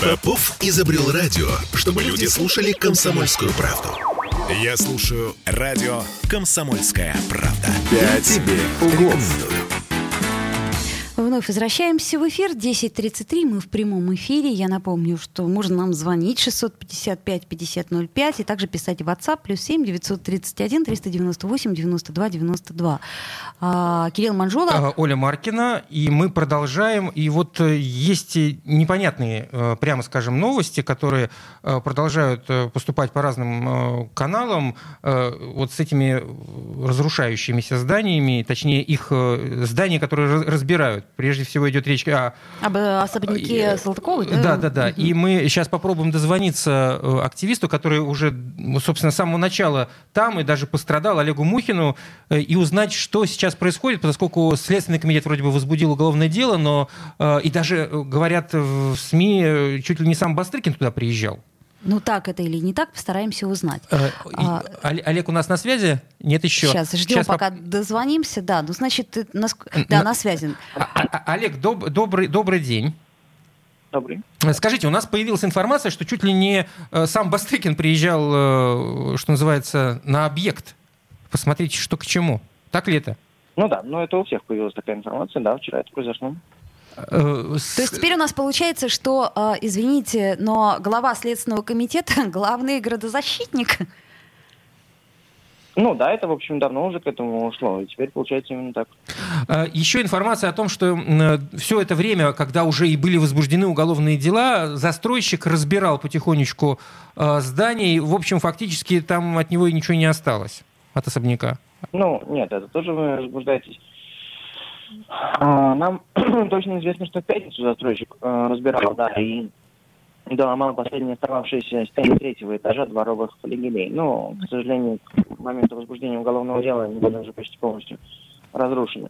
Попов изобрел радио, чтобы люди слушали комсомольскую правду. Я слушаю радио «Комсомольская правда». Я тебе рекомендую. Вновь возвращаемся в эфир. 10.33. Мы в прямом эфире. Я напомню, что можно нам звонить 655-5005 и также писать в WhatsApp плюс 7 931 398 92 92. А, Кирилл Манжула. А, Оля Маркина. И мы продолжаем. И вот э, есть непонятные, э, прямо скажем, новости, которые э, продолжают поступать по разным каналам. Вот с этими разрушающимися зданиями, точнее их здания, которые разбирают Прежде всего идет речь о... Об э, особняке э, Салтыковой, да? Да, да, да. И мы сейчас попробуем дозвониться э, активисту, который уже, собственно, с самого начала там и даже пострадал, Олегу Мухину, и узнать, что сейчас происходит, поскольку Следственный комитет вроде бы возбудил уголовное дело, но и даже, говорят в СМИ, чуть ли не сам Бастрыкин туда приезжал. Ну так это или не так, постараемся узнать. Э, а, Олег у нас на связи? Нет еще. Сейчас ждем, Сейчас пока поп... дозвонимся. Да, ну значит, ты на... да, на, на связи. А, а, а, Олег, доб... добрый, добрый день. Добрый. Скажите, у нас появилась информация, что чуть ли не э, сам Бастрыкин приезжал, э, что называется, на объект. Посмотрите, что к чему. Так ли это? Ну да, но это у всех появилась такая информация, да, вчера это произошло. Э, То есть теперь у нас получается, что, э, извините, но глава Следственного комитета главный градозащитник. Ну да, это, в общем, давно уже к этому ушло, и теперь получается именно так. Э, еще информация о том, что все это время, когда уже и были возбуждены уголовные дела, застройщик разбирал потихонечку здание, и, в общем, фактически там от него ничего не осталось, от особняка. Ну, нет, это тоже вы возбуждаетесь. А, нам точно известно, что в пятницу застройщик э, разбирал, да, и доломал последние остававшиеся стены третьего этажа дворовых флигелей. Но, к сожалению, к моменту возбуждения уголовного дела они были уже почти полностью разрушены.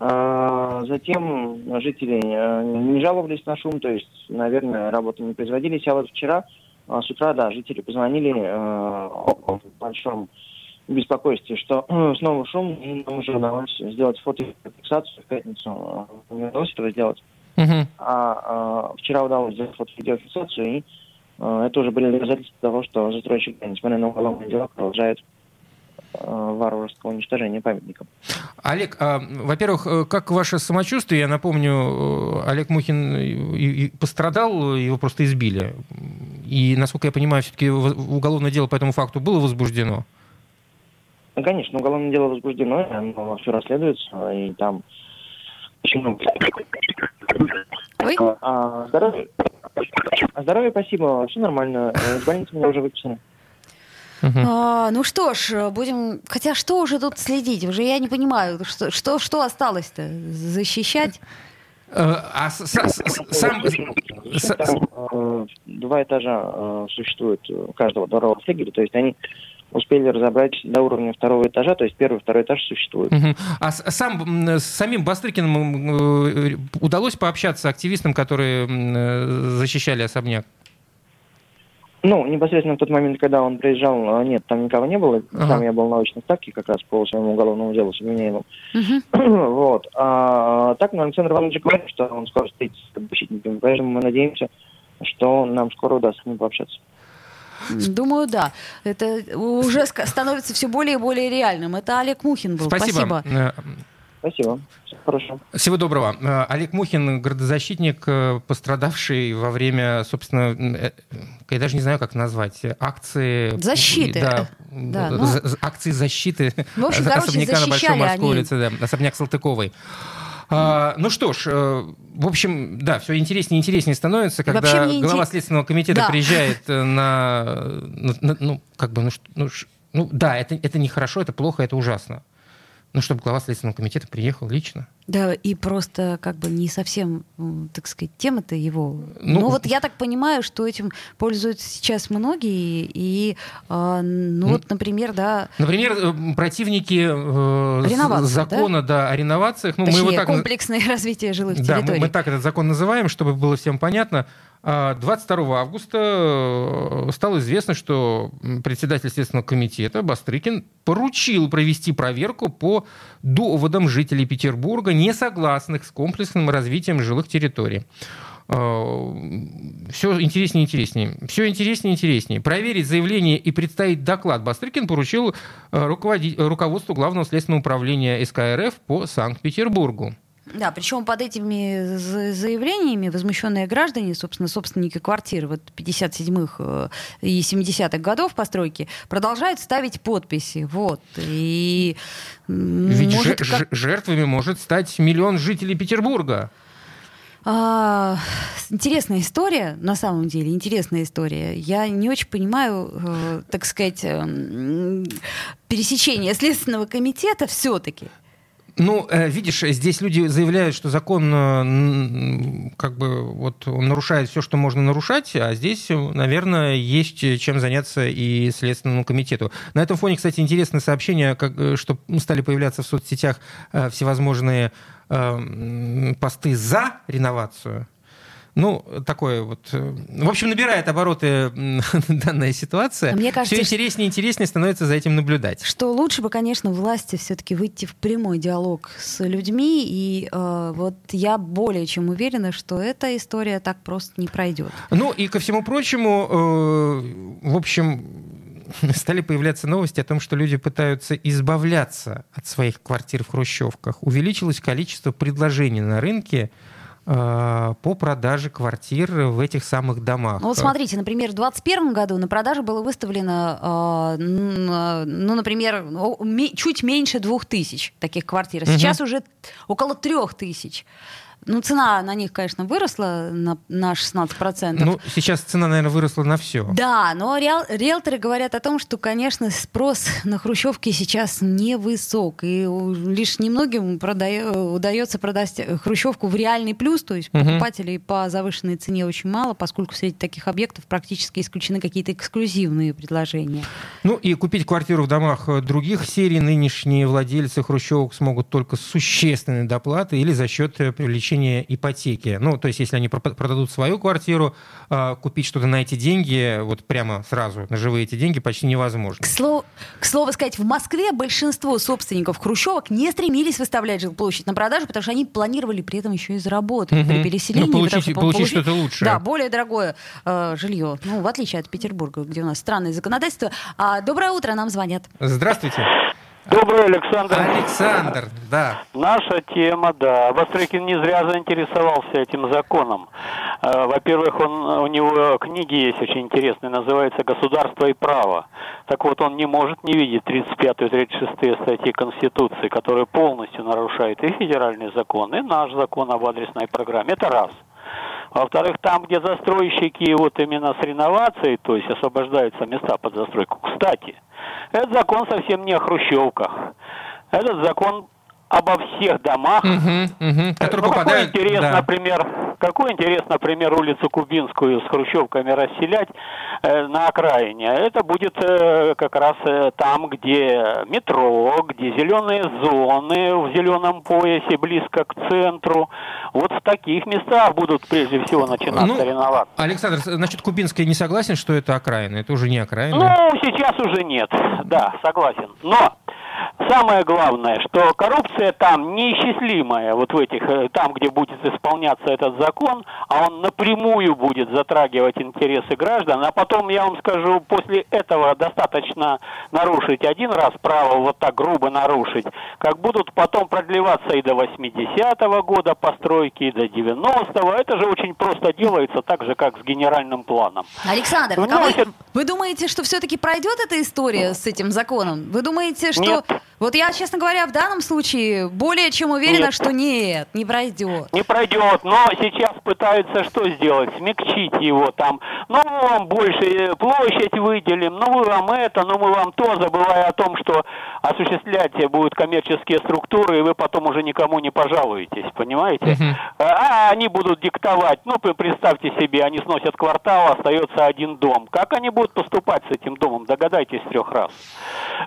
А, затем жители э, не жаловались на шум, то есть, наверное, работы не производились. А вот вчера а, с утра, да, жители позвонили э, о большом беспокойстве, что снова шум, и нам уже удалось сделать фотофиксацию в пятницу. Э, не удалось этого сделать. Uh-huh. А, а вчера удалось сделать фото-видеофиксацию, и а, это уже были доказательства того, что застройщик, несмотря на уголовное дело, продолжает варварского уничтожения памятника. Олег, а, во-первых, как ваше самочувствие? Я напомню, Олег Мухин и, и пострадал, его просто избили. И, насколько я понимаю, все-таки уголовное дело по этому факту было возбуждено? Ну, конечно, уголовное дело возбуждено, оно все расследуется, и там. Ой? А, здоровье. А здоровье, спасибо, все нормально. Из больницы меня уже выписаны. Uh-huh. А, ну что ж, будем. Хотя что уже тут следить? Уже я не понимаю, что, что, что осталось-то? Защищать? Э, а сам... Э, два этажа э, существуют у каждого дворового флигеля, то есть они успели разобрать до уровня второго этажа, то есть первый и второй этаж существует. Угу. А сам, с самим Бастрыкиным э, удалось пообщаться с активистам, которые э, защищали особняк? Ну, непосредственно в тот момент, когда он приезжал, э, нет, там никого не было. Ага. Сам я был на очной ставке как раз по своему уголовному делу с обвиняемым. Угу. вот. А, так, ну, Александр Иванович говорит, что он скоро встретится с защитниками, поэтому мы надеемся, что нам скоро удастся с ним пообщаться. Думаю, да. Это уже становится все более и более реальным. Это Олег Мухин был. Спасибо. Спасибо. Э, Спасибо. Хорошо. Всего доброго. Э, Олег Мухин, градозащитник, э, пострадавший во время, собственно, я даже не знаю, как назвать, акции... Защиты. Да, да ну... акции защиты в общем, особняка короче, на Большой морской они... улице, да, особняк Салтыковой. А, ну что ж, э, в общем, да, все интереснее и интереснее становится, когда глава интерес... Следственного комитета да. приезжает э, на, на, на, ну, как бы, ну, ну, ну да, это, это нехорошо, это плохо, это ужасно ну, чтобы глава Следственного комитета приехал лично. Да, и просто как бы не совсем, так сказать, тема-то его. Ну, ну вот я так понимаю, что этим пользуются сейчас многие, и, э, ну вот, например, да... Например, э, противники э, закона да? Да, о реновациях... Ну, Точнее, мы его так... комплексное развитие жилых да, территорий. Мы, мы так этот закон называем, чтобы было всем понятно. 22 а августа э, стало известно, что председатель Следственного комитета Бастрыкин поручил провести проверку по доводам жителей Петербурга, не согласных с комплексным развитием жилых территорий. все интереснее и интереснее. Все интереснее и интереснее. Проверить заявление и представить доклад Бастрыкин поручил руководству Главного следственного управления СКРФ по Санкт-Петербургу. Да, причем под этими заявлениями возмущенные граждане, собственно, собственники квартир вот 57-х э, и 70-х годов постройки, продолжают ставить подписи. Вот. И Ведь может, как... жертвами может стать миллион жителей Петербурга. А, интересная история, на самом деле, интересная история. Я не очень понимаю, э, так сказать, э, пересечение Следственного комитета все-таки. Ну, э, видишь, здесь люди заявляют, что закон э, как бы вот он нарушает все, что можно нарушать, а здесь, наверное, есть чем заняться и Следственному комитету. На этом фоне, кстати, интересное сообщение, как, э, что стали появляться в соцсетях всевозможные посты за реновацию ну, такое вот... Э, в общем, набирает обороты данная ситуация. Мне кажется, Все интереснее и интереснее становится за этим наблюдать. Что лучше бы, конечно, власти все-таки выйти в прямой диалог с людьми. И э, вот я более чем уверена, что эта история так просто не пройдет. Ну и ко всему прочему, э, в общем, стали появляться новости о том, что люди пытаются избавляться от своих квартир в хрущевках. Увеличилось количество предложений на рынке по продаже квартир в этих самых домах. Ну, вот смотрите, например, в 2021 году на продажу было выставлено, э, ну, например, чуть меньше двух тысяч таких квартир. Сейчас угу. уже около трех тысяч. Ну, цена на них, конечно, выросла на, на 16%. Ну, сейчас цена, наверное, выросла на все. Да, но риэл, риэлторы говорят о том, что, конечно, спрос на хрущевки сейчас невысок. И лишь немногим прода... удается продать хрущевку в реальный плюс. То есть угу. покупателей по завышенной цене очень мало, поскольку среди таких объектов практически исключены какие-то эксклюзивные предложения. Ну и купить квартиру в домах других серий нынешние владельцы хрущевок смогут только с существенной доплатой или за счет привлечения увеличение ипотеки. Ну, то есть, если они продадут свою квартиру, а, купить что-то на эти деньги, вот прямо сразу, на живые эти деньги, почти невозможно. К слову, к слову сказать, в Москве большинство собственников хрущевок не стремились выставлять жилплощадь на продажу, потому что они планировали при этом еще и заработать угу. при переселении. Ну, получить, потому, получить, получить что-то лучше. Да, более дорогое э, жилье. Ну, в отличие от Петербурга, где у нас странное законодательство. А, доброе утро, нам звонят. Здравствуйте. Добрый Александр. Александр, да. Наша тема, да. Бастрыкин не зря заинтересовался этим законом. Э, во-первых, он, у него книги есть очень интересные, называется «Государство и право». Так вот, он не может не видеть 35 и 36 статьи Конституции, которые полностью нарушают и федеральный закон, и наш закон об адресной программе. Это раз. Во-вторых, там, где застройщики вот именно с реновацией, то есть освобождаются места под застройку. Кстати, этот закон совсем не о хрущевках. Этот закон обо всех домах. Угу, угу, которые ну, попадают... Какой интерес, да. например, какой интерес, например, улицу Кубинскую с хрущевками расселять э, на окраине? Это будет э, как раз э, там, где метро, где зеленые зоны в зеленом поясе, близко к центру. Вот в таких местах будут прежде всего начинаться ну, реноваться. Александр, значит, Кубинская не согласен, что это окраина? Это уже не окраина? Ну, сейчас уже нет. Да, согласен. Но Самое главное, что коррупция там неисчислимая, вот в этих, э, там, где будет исполняться этот закон, а он напрямую будет затрагивать интересы граждан, а потом, я вам скажу, после этого достаточно нарушить один раз право, вот так грубо нарушить, как будут потом продлеваться и до 80-го года постройки, и до 90-го. Это же очень просто делается, так же, как с генеральным планом. Александр, Вносит... а вы, вы думаете, что все-таки пройдет эта история с этим законом? Вы думаете, что... Нет. Вот я, честно говоря, в данном случае более чем уверена, нет. что нет, не пройдет. Не пройдет, но сейчас пытаются что сделать? Смягчить его там. Ну, мы вам больше площадь выделим, ну, мы вам это, ну, мы вам то, забывая о том, что осуществлять будут коммерческие структуры, и вы потом уже никому не пожалуетесь, понимаете? Uh-huh. А они будут диктовать, ну, представьте себе, они сносят квартал, остается один дом. Как они будут поступать с этим домом? Догадайтесь трех раз.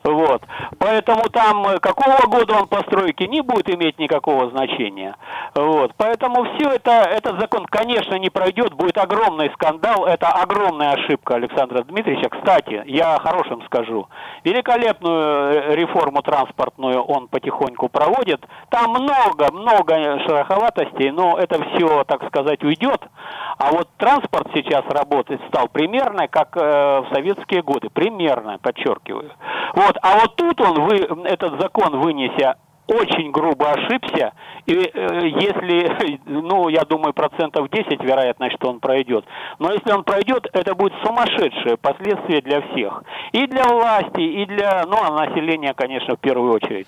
Вот. Поэтому там э, какого года он постройки не будет иметь никакого значения. Вот. Поэтому все это, этот закон, конечно, не пройдет, будет огромный скандал, это огромная ошибка Александра Дмитриевича. Кстати, я хорошим скажу, великолепную э, реформу транспортную он потихоньку проводит. Там много-много шероховатостей, но это все, так сказать, уйдет. А вот транспорт сейчас работать стал примерно как э, в советские годы. Примерно, подчеркиваю. Вот. А вот тут он, вы, этот закон вынеся очень грубо ошибся, и э, если, ну, я думаю, процентов 10 вероятность, что он пройдет, но если он пройдет, это будет сумасшедшее последствие для всех. И для власти, и для, ну, а населения, конечно, в первую очередь.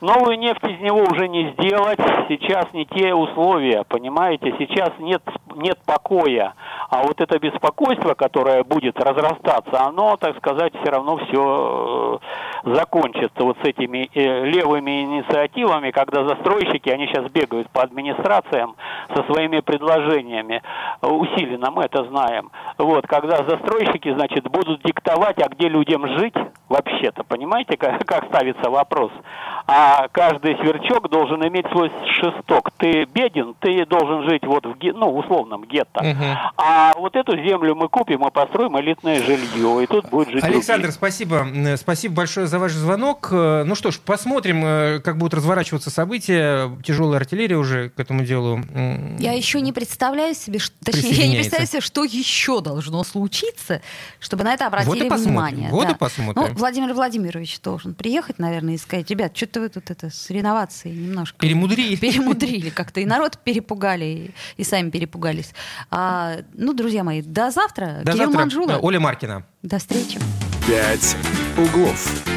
Новую нефть из него уже не сделать, сейчас не те условия, понимаете, сейчас нет, нет покоя. А вот это беспокойство, которое будет разрастаться, оно, так сказать, все равно все э, закончится вот с этими э, левыми инициативами, когда застройщики, они сейчас бегают по администрациям со своими предложениями. Усиленно мы это знаем. Вот, когда застройщики, значит, будут диктовать, а где людям жить, вообще-то, понимаете, как, как ставится вопрос? А каждый сверчок должен иметь свой шесток. Ты беден, ты должен жить вот в, ну, условном гетто. Угу. А вот эту землю мы купим и построим элитное жилье, и тут будет жить Александр, другие. спасибо. Спасибо большое за ваш звонок. Ну что ж, посмотрим, э, как будут разворачиваться события. Тяжелая артиллерия уже к этому делу Я еще не представляю себе, точнее, я не представляю себе, что еще должно случиться, чтобы на это обратили вот внимание. Вот да. и посмотрим. Ну, Владимир Владимирович должен приехать, наверное, и сказать, ребят, что-то вы тут это с реновацией немножко... Перемудрили. Перемудрили как-то. И народ перепугали, и, и сами перепугались. А, ну, друзья мои, до завтра. До Кирилл завтра. Манжула. Оля Маркина. До встречи. «Пять углов».